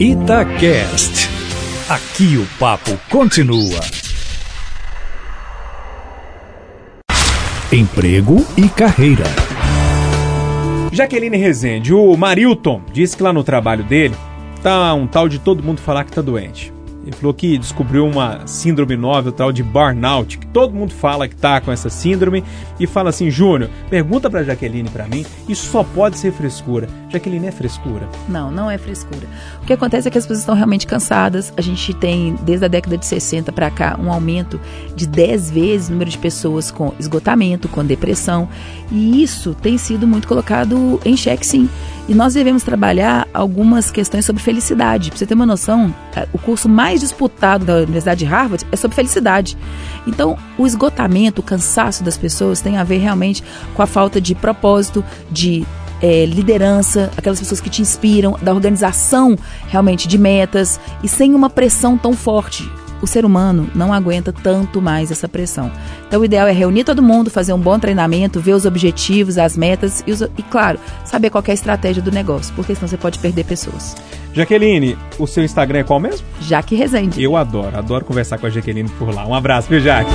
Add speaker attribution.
Speaker 1: Itacast. Aqui o papo continua. Emprego e carreira.
Speaker 2: Jaqueline Rezende, o Marilton disse que lá no trabalho dele tá um tal de todo mundo falar que tá doente. Ele falou que descobriu uma síndrome nova, o tal de burnout, que todo mundo fala que tá com essa síndrome e fala assim: Júnior, pergunta pra Jaqueline para mim, isso só pode ser frescura. Jaqueline é frescura?
Speaker 3: Não, não é frescura. O que acontece é que as pessoas estão realmente cansadas. A gente tem, desde a década de 60 para cá, um aumento de 10 vezes o número de pessoas com esgotamento, com depressão. E isso tem sido muito colocado em xeque, sim. E nós devemos trabalhar algumas questões sobre felicidade. Para você ter uma noção, é, o curso mais disputado da Universidade de Harvard é sobre felicidade. Então, o esgotamento, o cansaço das pessoas tem a ver realmente com a falta de propósito, de é, liderança, aquelas pessoas que te inspiram, da organização realmente de metas e sem uma pressão tão forte o ser humano não aguenta tanto mais essa pressão. Então, o ideal é reunir todo mundo, fazer um bom treinamento, ver os objetivos, as metas e, os, e claro, saber qual é a estratégia do negócio, porque senão você pode perder pessoas.
Speaker 2: Jaqueline, o seu Instagram é qual mesmo?
Speaker 3: Jaque Rezende.
Speaker 2: Eu adoro, adoro conversar com a Jaqueline por lá. Um abraço, viu, Jaque?